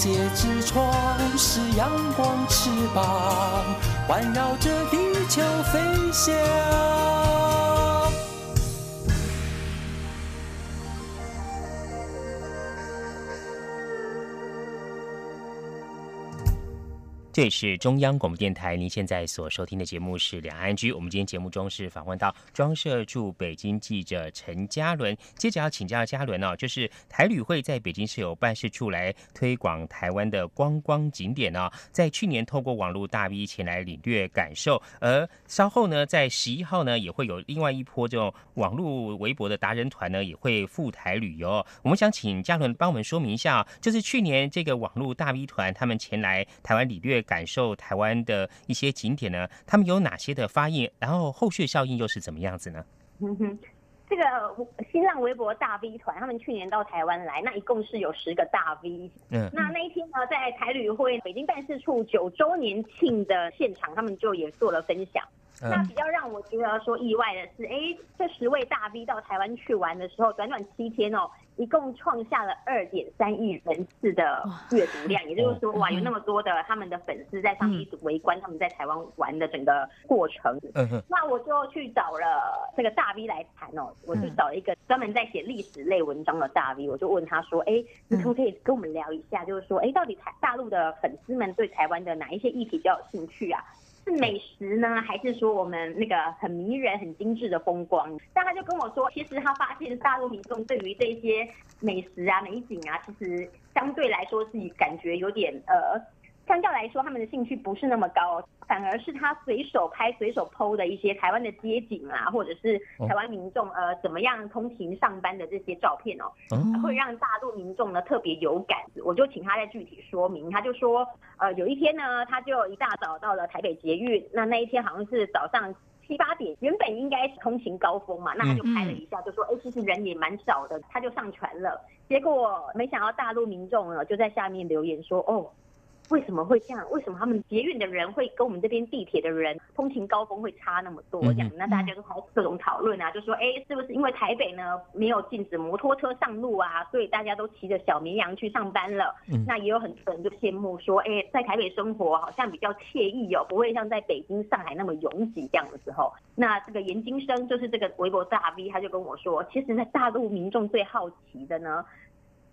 界之窗；是阳光翅膀，环绕着地球飞翔。这里是中央广播电台，您现在所收听的节目是《两岸居》。我们今天节目中是访问到装设驻北京记者陈嘉伦。接着要请教嘉伦哦，就是台旅会在北京是有办事处来推广台湾的观光景点哦。在去年透过网络大 V 前来领略感受，而稍后呢，在十一号呢也会有另外一波这种网络微博的达人团呢也会赴台旅游。我们想请嘉伦帮我们说明一下，就是去年这个网络大 V 团他们前来台湾领略。感受台湾的一些景点呢，他们有哪些的发应？然后后续效应又是怎么样子呢？这个新浪微博大 V 团，他们去年到台湾来，那一共是有十个大 V。嗯，那那一天呢，在台旅会北京办事处九周年庆的现场，他们就也做了分享。那比较让我觉得说意外的是，哎，这十位大 V 到台湾去玩的时候，短短七天哦，一共创下了二点三亿人次的阅读量，也就是说，哇，有那么多的他们的粉丝在上面一直围观他们在台湾玩的整个过程。那我就去找了这个大 V 来谈哦，我就找了一个专门在写历史类文章的大 V，我就问他说，哎，你可不可以跟我们聊一下，就是说，哎，到底台大陆的粉丝们对台湾的哪一些议题比较有兴趣啊？美食呢，还是说我们那个很迷人、很精致的风光？但他就跟我说，其实他发现大陆民众对于这些美食啊、美景啊，其实相对来说是感觉有点呃。相较来说，他们的兴趣不是那么高，反而是他随手拍、随手 PO 的一些台湾的街景啊，或者是台湾民众呃怎么样通勤上班的这些照片哦，会让大陆民众呢特别有感。我就请他再具体说明，他就说，呃，有一天呢，他就一大早到了台北捷运，那那一天好像是早上七八点，原本应该是通勤高峰嘛，那他就拍了一下，就说，哎，其实人也蛮少的，他就上传了。结果没想到大陆民众呢就在下面留言说，哦。为什么会这样？为什么他们捷运的人会跟我们这边地铁的人通勤高峰会差那么多？这样，那大家就开始各种讨论啊，就说，哎，是不是因为台北呢没有禁止摩托车上路啊，所以大家都骑着小绵羊去上班了？那也有很多人就羡慕说，哎，在台北生活好像比较惬意哦，不会像在北京、上海那么拥挤这样的时候。那这个严金生就是这个微博大 V，他就跟我说，其实，在大陆民众最好奇的呢，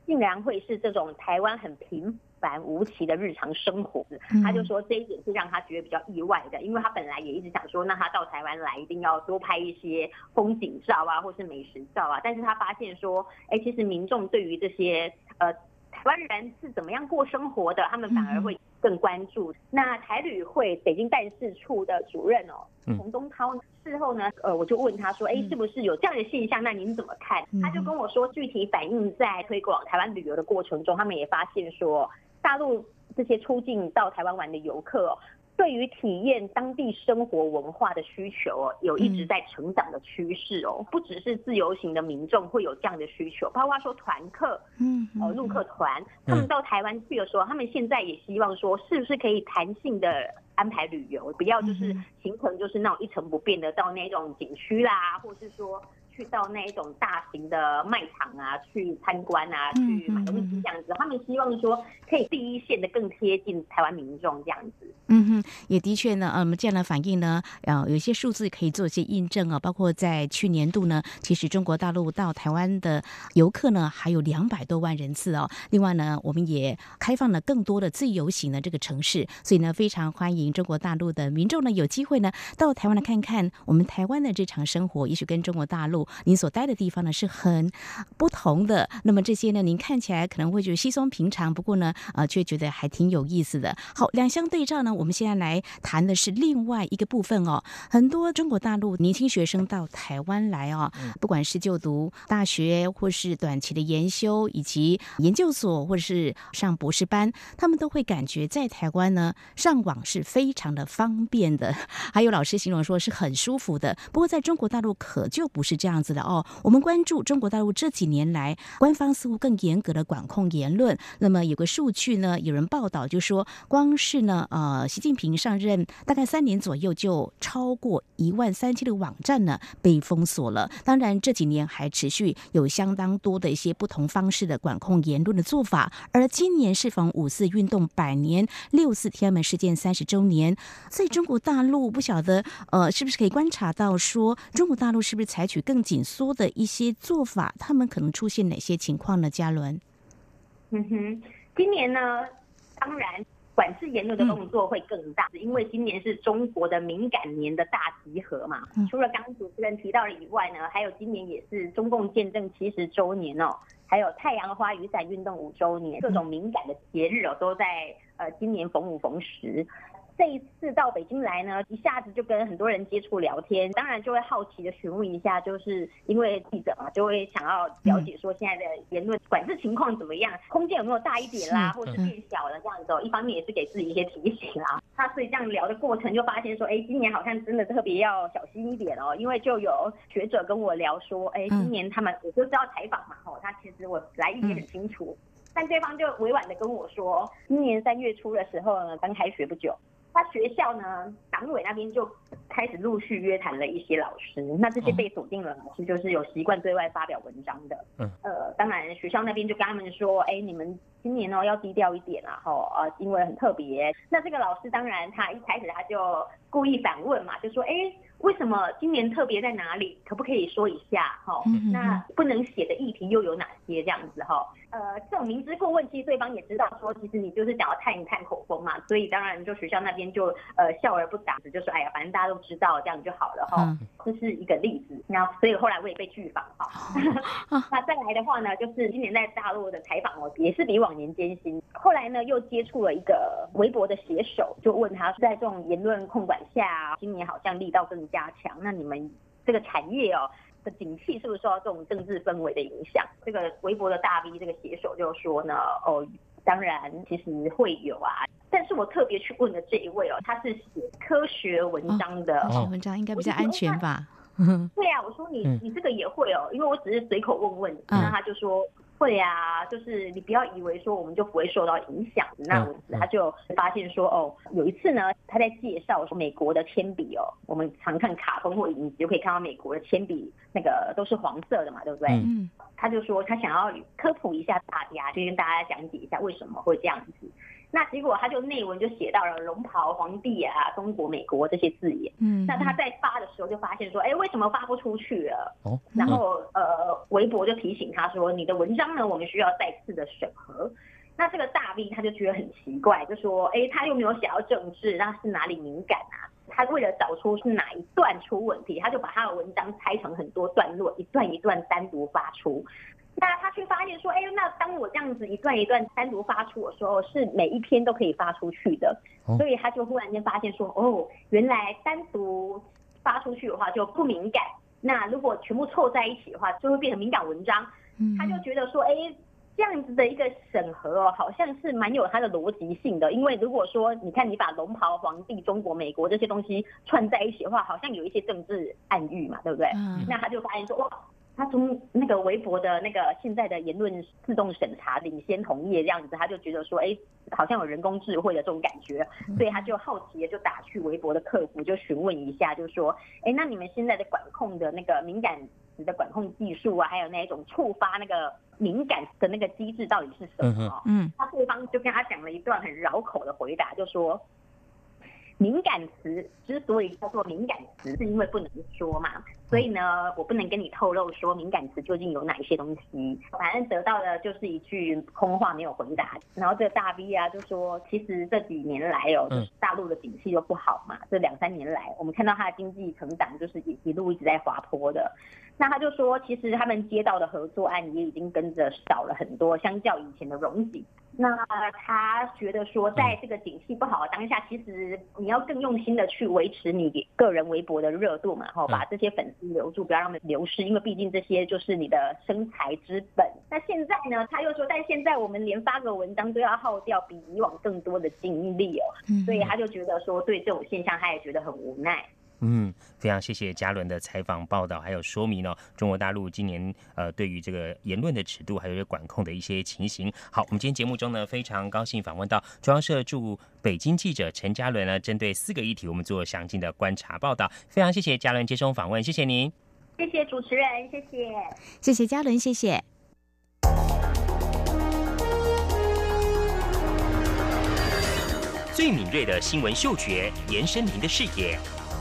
竟然会是这种台湾很平。凡无奇的日常生活，他就说这一点是让他觉得比较意外的，因为他本来也一直想说，那他到台湾来一定要多拍一些风景照啊，或是美食照啊，但是他发现说，哎，其实民众对于这些呃台湾人是怎么样过生活的，他们反而会更关注。那台旅会北京办事处的主任哦，洪东涛事后呢，呃，我就问他说，哎，是不是有这样的现象？那您怎么看？他就跟我说，具体反映在推广台湾旅游的过程中，他们也发现说。大陆这些出境到台湾玩的游客，哦对于体验当地生活文化的需求哦，有一直在成长的趋势哦。不只是自由行的民众会有这样的需求，包括说团客，嗯，呃，陆客团，他们到台湾去的时候，他们现在也希望说，是不是可以弹性的安排旅游，不要就是行程就是那种一成不变的到那种景区啦，或是说。去到那一种大型的卖场啊，去参观啊，去买东西这样子，他们希望说可以第一线的更贴近台湾民众这样子。嗯哼，也的确呢，嗯，这样的反应呢，呃，有一些数字可以做一些印证啊，包括在去年度呢，其实中国大陆到台湾的游客呢还有两百多万人次哦。另外呢，我们也开放了更多的自由行的这个城市，所以呢，非常欢迎中国大陆的民众呢有机会呢到台湾来看看我们台湾的日常生活，也许跟中国大陆。您所待的地方呢是很不同的，那么这些呢，您看起来可能会觉得稀松平常，不过呢，呃，却觉得还挺有意思的。好，两相对照呢，我们现在来谈的是另外一个部分哦。很多中国大陆年轻学生到台湾来哦，不管是就读大学，或是短期的研修，以及研究所，或者是上博士班，他们都会感觉在台湾呢上网是非常的方便的，还有老师形容说是很舒服的。不过在中国大陆可就不是这样样子的。哦，我们关注中国大陆这几年来，官方似乎更严格的管控言论。那么有个数据呢，有人报道就说，光是呢，呃，习近平上任大概三年左右，就超过一万三千的网站呢被封锁了。当然这几年还持续有相当多的一些不同方式的管控言论的做法。而今年适逢五四运动百年、六四天安门事件三十周年，在中国大陆不晓得呃是不是可以观察到说，中国大陆是不是采取更紧。缩的一些做法，他们可能出现哪些情况呢？嘉伦，嗯哼，今年呢，当然管制言论的动作会更大，因为今年是中国的敏感年的大集合嘛。除了刚刚主持人提到的以外呢，还有今年也是中共建政七十周年哦，还有太阳花雨伞运动五周年，各种敏感的节日哦，都在呃今年逢五逢十。这一次到北京来呢，一下子就跟很多人接触聊天，当然就会好奇的询问一下，就是因为记者嘛，就会想要了解说现在的言论管制情况怎么样，空间有没有大一点啦，或者是变小了这样子。哦。一方面也是给自己一些提醒啦。他所以这样聊的过程就发现说，哎，今年好像真的特别要小心一点哦，因为就有学者跟我聊说，哎，今年他们我就知道采访嘛，哦，他其实我来意也很清楚，但对方就委婉的跟我说，今年三月初的时候呢，刚开学不久。他学校呢，党委那边就开始陆续约谈了一些老师，那这些被锁定了老师就是有习惯对外发表文章的。嗯，呃，当然学校那边就跟他们说，哎，你们今年哦要低调一点啊，吼，呃，因为很特别。那这个老师当然他一开始他就故意反问嘛，就说，哎。为什么今年特别在哪里？可不可以说一下？哈，那不能写的议题又有哪些？这样子哈，呃，这种明知故问，其实对方也知道说，其实你就是想要探一探口风嘛，所以当然就学校那边就呃笑而不答，就说哎呀，反正大家都知道这样就好了哈。这是一个例子。那所以后来我也被拒访哈。那再来的话呢，就是今年在大陆的采访哦，也是比往年艰辛。后来呢，又接触了一个微博的写手，就问他在这种言论控管下，今年好像力道更。加强，那你们这个产业哦的景气是不是受到这种政治氛围的影响？这个微博的大 V 这个写手就说呢，哦，当然其实会有啊，但是我特别去问的这一位哦，他是写科学文章的，科学文章应该比较安全吧？对啊，我说你你这个也会哦，因为我只是随口问问，那他就说。会啊，就是你不要以为说我们就不会受到影响那样子，他就发现说哦，有一次呢，他在介绍说美国的铅笔哦，我们常看卡通或影集就可以看到美国的铅笔那个都是黄色的嘛，对不对？嗯，他就说他想要科普一下大家，就跟大家讲解一下为什么会这样子。那结果他就内文就写到了龙袍皇帝啊，中国、美国这些字眼。嗯，那他在发的时候就发现说，哎，为什么发不出去了？哦，然后呃，微博就提醒他说，你的文章呢，我们需要再次的审核。那这个大 V 他就觉得很奇怪，就说，哎，他又没有写到政治，那是哪里敏感啊？他为了找出是哪一段出问题，他就把他的文章拆成很多段落，一段一段单独发出。那他却发现说，哎，那当我这样子一段一段单独发出的时候，是每一篇都可以发出去的，所以他就忽然间发现说，哦，原来单独发出去的话就不敏感，那如果全部凑在一起的话，就会变成敏感文章。他就觉得说，哎，这样子的一个审核哦，好像是蛮有它的逻辑性的，因为如果说你看你把龙袍、皇帝、中国、美国这些东西串在一起的话，好像有一些政治暗喻嘛，对不对？那他就发现说，哇。他从那个微博的那个现在的言论自动审查领先同业这样子，他就觉得说，哎，好像有人工智慧的这种感觉，所以他就好奇的就打去微博的客服，就询问一下，就说，哎，那你们现在的管控的那个敏感词的管控技术啊，还有那一种触发那个敏感的那个机制到底是什么？嗯，他对方就跟他讲了一段很绕口的回答，就说。敏感词之所以叫做敏感词，是因为不能说嘛，所以呢，我不能跟你透露说敏感词究竟有哪一些东西。反正得到的就是一句空话，没有回答。然后这个大 V 啊，就说其实这几年来哦，就是大陆的景气就不好嘛，这两三年来，我们看到它的经济成长就是一一路一直在滑坡的。那他就说，其实他们接到的合作案也已经跟着少了很多，相较以前的容景。那他觉得说，在这个景气不好的当下，其实你要更用心的去维持你个人微博的热度嘛，然后，把这些粉丝留住，不要让他们流失，因为毕竟这些就是你的生财之本。那现在呢，他又说，但现在我们连发个文章都要耗掉比以往更多的精力哦，所以他就觉得说，对这种现象，他也觉得很无奈。嗯，非常谢谢嘉伦的采访报道，还有说明哦。中国大陆今年呃对于这个言论的尺度，还有管控的一些情形。好，我们今天节目中呢，非常高兴访问到中央社驻北京记者陈嘉伦呢，针对四个议题，我们做详尽的观察报道。非常谢谢嘉伦接受访问，谢谢您，谢谢主持人，谢谢，谢谢嘉伦，谢谢。最敏锐的新闻嗅觉，延伸您的视野。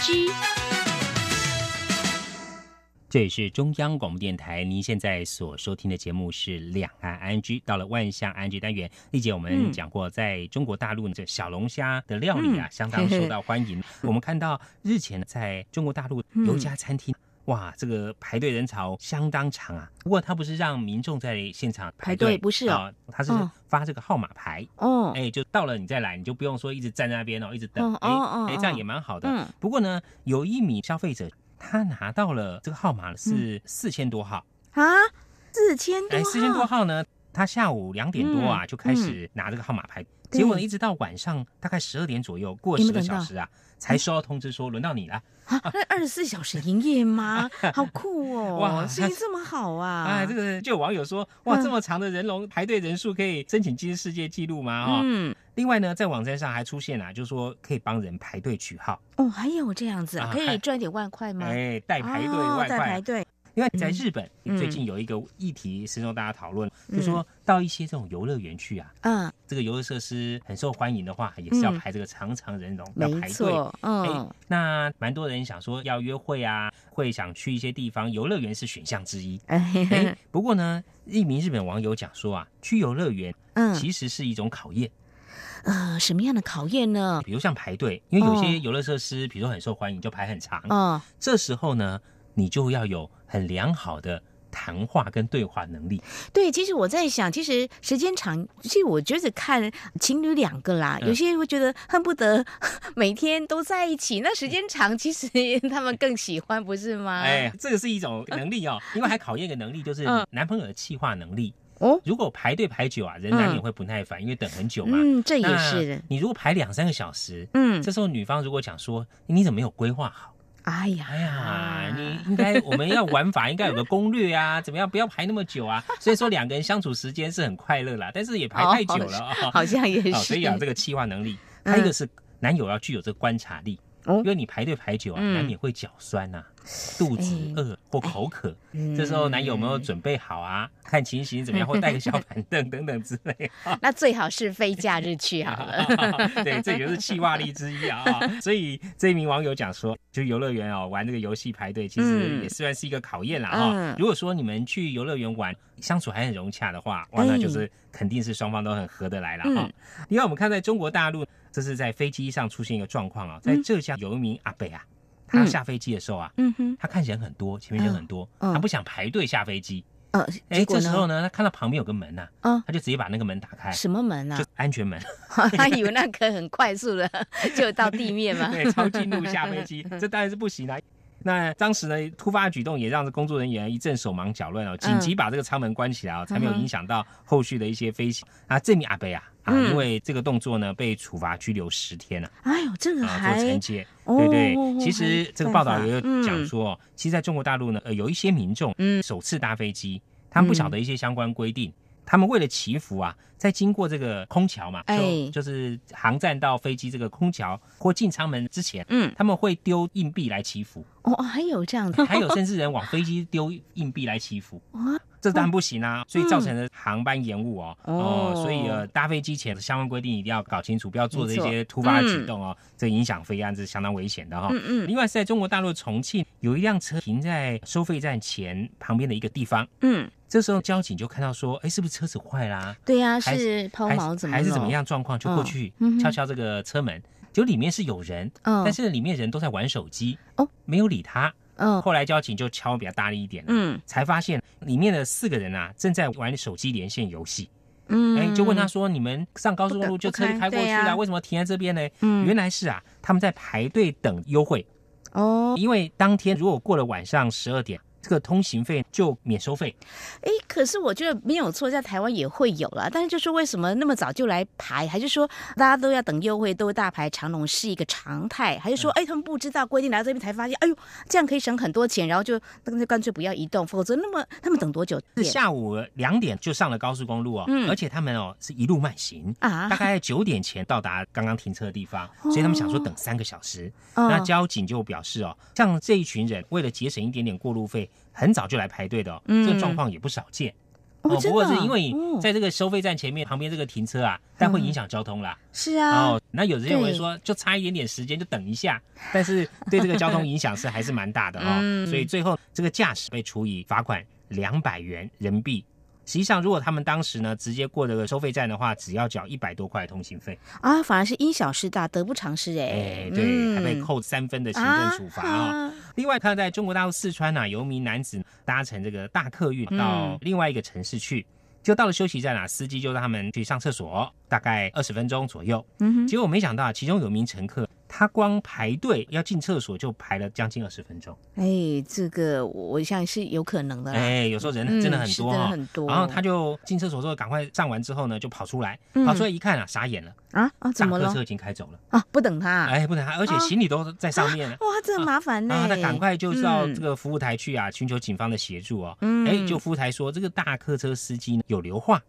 象 ING。这里是中央广播电台，您现在所收听的节目是《两岸安居》。到了万象安居单元，丽姐我们讲过，在中国大陆这小龙虾的料理啊，相当受到欢迎。我们看到日前在中国大陆有一家餐厅，哇，这个排队人潮相当长啊。不过他不是让民众在现场排队，不是哦，他是发这个号码牌哦，哎，就到了你再来，你就不用说一直站在那边哦，一直等，哎哎，这样也蛮好的。不过呢，有一名消费者。他拿到了这个号码是四千多号啊，四千多，哎，四千多号呢？他下午两点多啊就开始拿这个号码牌，结果呢一直到晚上大概十二点左右，过十个小时啊，才收到通知说轮到你了。啊，那二十四小时营业吗？好酷哦！哇，生意这么好啊！哎，这个就有网友说，哇，这么长的人龙排队人数可以申请吉尼世界纪录吗？哈，嗯。另外呢，在网站上还出现啊，就是说可以帮人排队取号。哦，还有这样子啊，可以赚点外快吗？哎，代排队外快。代排队。因为在日本最近有一个议题是让大家讨论，就说到一些这种游乐园去啊，嗯，这个游乐设施很受欢迎的话，也是要排这个长长人龙，要排队。嗯，那蛮多人想说要约会啊，会想去一些地方，游乐园是选项之一。哎，不过呢，一名日本网友讲说啊，去游乐园，嗯，其实是一种考验。呃，什么样的考验呢？比如像排队，因为有些游乐设施，比如说很受欢迎，就排很长。嗯，这时候呢，你就要有很良好的谈话跟对话能力。对，其实我在想，其实时间长，其实我觉得看情侣两个啦，有些人会觉得恨不得 每天都在一起。那时间长，其实 他们更喜欢，不是吗？哎，这个是一种能力哦，因为还考验一个能力，就是男朋友的气化能力。哦，如果排队排久啊，人难免会不耐烦，因为等很久嘛。嗯，这也是。你如果排两三个小时，嗯，这时候女方如果讲说，你怎么没有规划好？哎呀，哎呀，你应该我们要玩法应该有个攻略啊，怎么样不要排那么久啊？所以说两个人相处时间是很快乐啦，但是也排太久了啊，好像也是。所以啊，这个气化能力，还有一个是男友要具有这个观察力。因为你排队排久啊，难免会脚酸呐，肚子饿或口渴，这时候男友有没有准备好啊？看情形怎么样，或带个小板凳等等之类。那最好是非假日去好了。对，这也是气化力之一啊。所以这一名网友讲说，就游乐园哦，玩这个游戏排队，其实也算是一个考验啦哈。如果说你们去游乐园玩，相处还很融洽的话，哇，那就是肯定是双方都很合得来了哈。因为我们看在中国大陆。这是在飞机上出现一个状况啊，在浙江有一名阿北啊，他下飞机的时候啊，嗯哼，他看人很多，前面人很多，他不想排队下飞机，呃，哎，这时候呢，他看到旁边有个门呐，嗯，他就直接把那个门打开，什么门啊？就安全门，他以为那可很快速的 就到地面嘛，对，超近路下飞机，这当然是不行啊。那当时呢，突发举动也让这工作人员一阵手忙脚乱哦，紧急把这个舱门关起来哦，才没有影响到后续的一些飞行。啊。这名阿贝啊，啊，因为这个动作呢，被处罚拘留十天了。哎呦，这个还做惩戒，对对。其实这个报道也有讲说，其实在中国大陆呢，呃，有一些民众首次搭飞机，他们不晓得一些相关规定。他们为了祈福啊，在经过这个空桥嘛，就就是航站到飞机这个空桥或进舱门之前，嗯，他们会丢硬币来祈福。哦，还有这样子，还有甚 至人往飞机丢硬币来祈福。这当然不行啊，所以造成了航班延误哦。哦。哦，所以呃，搭飞机前的相关规定一定要搞清楚，不要做这些突发的举动哦，这影响飞安是相当危险的哈、嗯嗯。另外是在中国大陆重庆有一辆车停在收费站前旁边的一个地方，嗯，这时候交警就看到说，哎，是不是车子坏啦？对呀、还是抛还锚怎么了？还是怎么样状况？就过去敲敲这个车门，就里面是有人，嗯。但是里面人都在玩手机，哦，没有理他。嗯后来交警就敲比较大力一点，嗯才发现里面的四个人啊正在玩手机连线游戏。嗯哎，就问他说：“你们上高速公路就车子开开过去了，啊为什么停在这边呢？”嗯原来是啊，他们在排队等优惠。哦，因为当天如果过了晚上十二点，这个通行费就免收费。哎，可是我觉得没有错，在台湾也会有了。但是就是为什么那么早就来排，还是说大家都要等优惠，都大排长龙是一个常态？还是说，哎，他们不知道规定来到这边才发现，哎呦，这样可以省很多钱，然后就那就干脆不要移动，否则那么他们等多久？是下午两点就上了高速公路哦，嗯而且他们哦是一路慢行啊大概九点前到达刚刚停车的地方，所以他们想说等三个小时。哦那交警就表示哦，像这一群人为了节省一点点过路费，很早就来排队的哦，嗯这个状况也不少见。哦不过是因为哦在这个收费站前面旁边这个停车啊，但会影响交通啦。是啊，哦，那有人认为说就差一点点时间就等一下，但是对这个交通影响是还是蛮大的哦。嗯所以最后这个驾驶被处以罚款两百元人民币。实际上，如果他们当时呢直接过这个收费站的话，只要缴一百多块通行费，啊，反而是因小失大，得不偿失哎、哎，对，还被嗯扣三分的行政处罚啊、啊。另外，看到在中国大陆四川啊，有一名男子搭乘这个大客运到嗯另外一个城市去，就到了休息站啊，司机就让他们去上厕所，大概二十分钟左右。嗯哼结果没想到啊，其中有一名乘客，他光排队要进厕所就排了将近二十分钟。哎，这个我我想是有可能的。哎，有时候人嗯真的很是真的多哈、很多然后他就进厕所之后，赶快上完之后呢，就跑出来，嗯跑出来一看啊，傻眼了，啊啊，怎么客车已经开走了。啊？不等他，哎，不等他，而且啊行李都在上面了。哇，这很麻烦呢、然后他赶快就到嗯这个服务台去啊，寻求警方的协助哦。嗯哎，就服务台说这个大客车司机呢有留话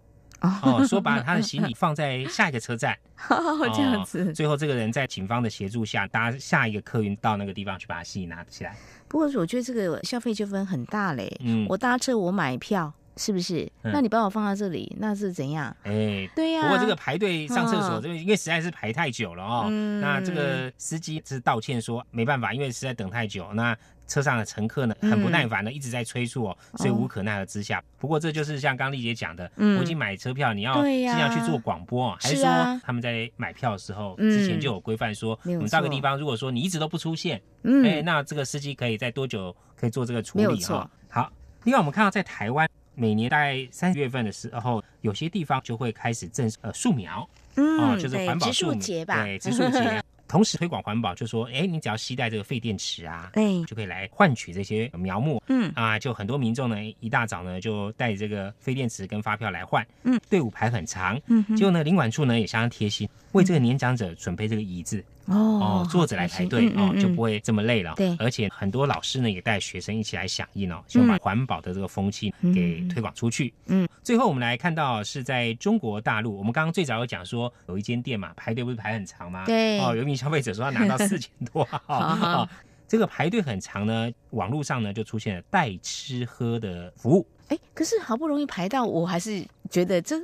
哦哦，说把他的行李放在下一个车站。哦这样子哦最后这个人在警方的协助下搭下一个客运到那个地方去把行李拿起来。不过我觉得这个消费纠纷很大嘞。嗯我搭车我买票，是不是？嗯那你把我放在这里，那是怎样？哎，对呀不过这个排队上厕所，嗯这个因为实在是排太久了哦。嗯那这个司机是道歉说没办法，因为实在等太久。那车上的乘客呢很不耐烦的一直在催促哦，所以哦无可奈何之下。不过这就是像刚丽姐讲的，嗯我已经买车票，你要尽量去做广播哦，还是说他们在买票的时候嗯之前就有规范说，我们到个错地方，如果说你一直都不出现，嗯哎，那这个司机可以在多久可以做这个处理哈？好，另外我们看到在台湾。每年大概三月份的时候，有些地方就会开始正呃树苗，嗯哦，就是环保树节吧对，植树节。同时推广环保，就说，哎，你只要携带这个废电池啊，哎就可以来换取这些苗木。嗯啊，就很多民众呢，一大早呢就带这个废电池跟发票来换。嗯，队伍排很长。嗯哼结果呢，领管处呢也相当贴心，为这个年长者准备这个椅子。哦坐着来排队哦就不会这么累了。对而且很多老师呢也带学生一起来响应哦，希望把环保的这个风气给推广出去。嗯，最后我们来看到是在中国大陆，我们刚刚最早有讲说有一间店嘛，排队不是排很长吗？对哦，有一名消费者说他拿到 四千多，好哦，这个排队很长呢，网络上呢就出现了代吃喝的服务。哎，可是好不容易排到，我还是觉得这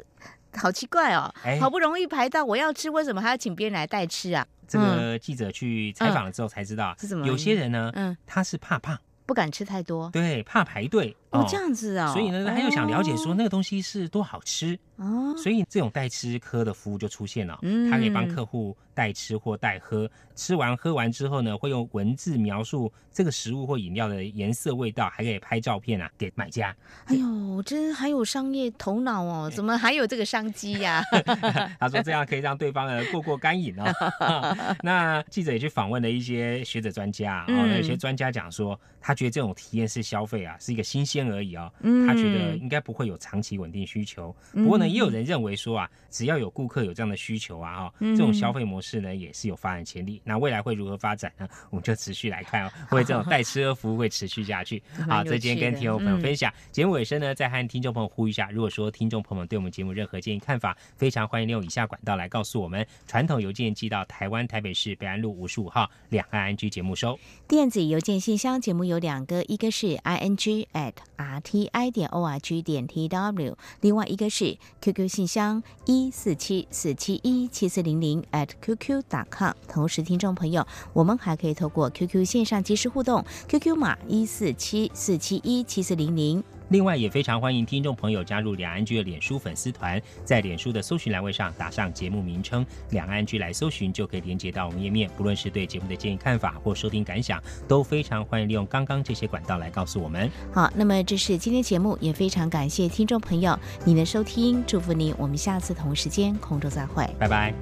好奇怪哦。哎好不容易排到，我要吃，为什么还要请别人来代吃啊？这个记者去采访了之后才知道，是怎么有些人呢，嗯。他是怕胖，不敢吃太多。对，怕排队哦，这样子哦。所以呢，他又想了解说那个东西是多好吃，哦，所以这种代吃科的服务就出现了。嗯他可以帮客户代吃或代喝，吃完喝完之后呢，会用文字描述这个食物或饮料的颜色、味道，还可以拍照片啊给买家。哎呦，真还有商业头脑哦，怎么还有这个商机呀、他说这样可以让对方呢过过干瘾哦。那记者也去访问了一些学者专家哦，嗯那有些专家讲说，他觉得这种体验式消费啊是一个新鲜而已哦，嗯他觉得应该不会有长期稳定需求。不过呢，嗯也有人认为说啊，只要有顾客有这样的需求啊，哈，嗯这种消费模式呢也是有发展潜力。那未来会如何发展呢？我们就持续来看哦，会这种代吃喝服务会持续下去。好，这今天跟听众朋友嗯分享。节目尾声呢，再和听众朋友呼吁一下，如果说听众朋友们对我们节目任何建议看法，非常欢迎利用以下管道来告诉我们。传统邮件寄到台湾台北市北安路五十五号两岸安居节目收。电子邮件信箱节目有两个，一个是 i n g at r t i 点 o r g 点 t w，另外一个是 QQ 信箱一四七四七一七四零零 at qq. com。同时，听众朋友，我们还可以透过 QQ 线上即时互动，QQ 码一四七四七一七四零零。另外，也非常欢迎听众朋友加入两岸居的脸书粉丝团，在脸书的搜寻栏位上打上节目名称“两岸居”来搜寻，就可以连接到我们页面。不论是对节目的建议、看法或收听感想，都非常欢迎利用刚刚这些管道来告诉我们。好，那么这是今天节目，也非常感谢听众朋友您的收听，祝福您，我们下次同时间空中再会，拜拜。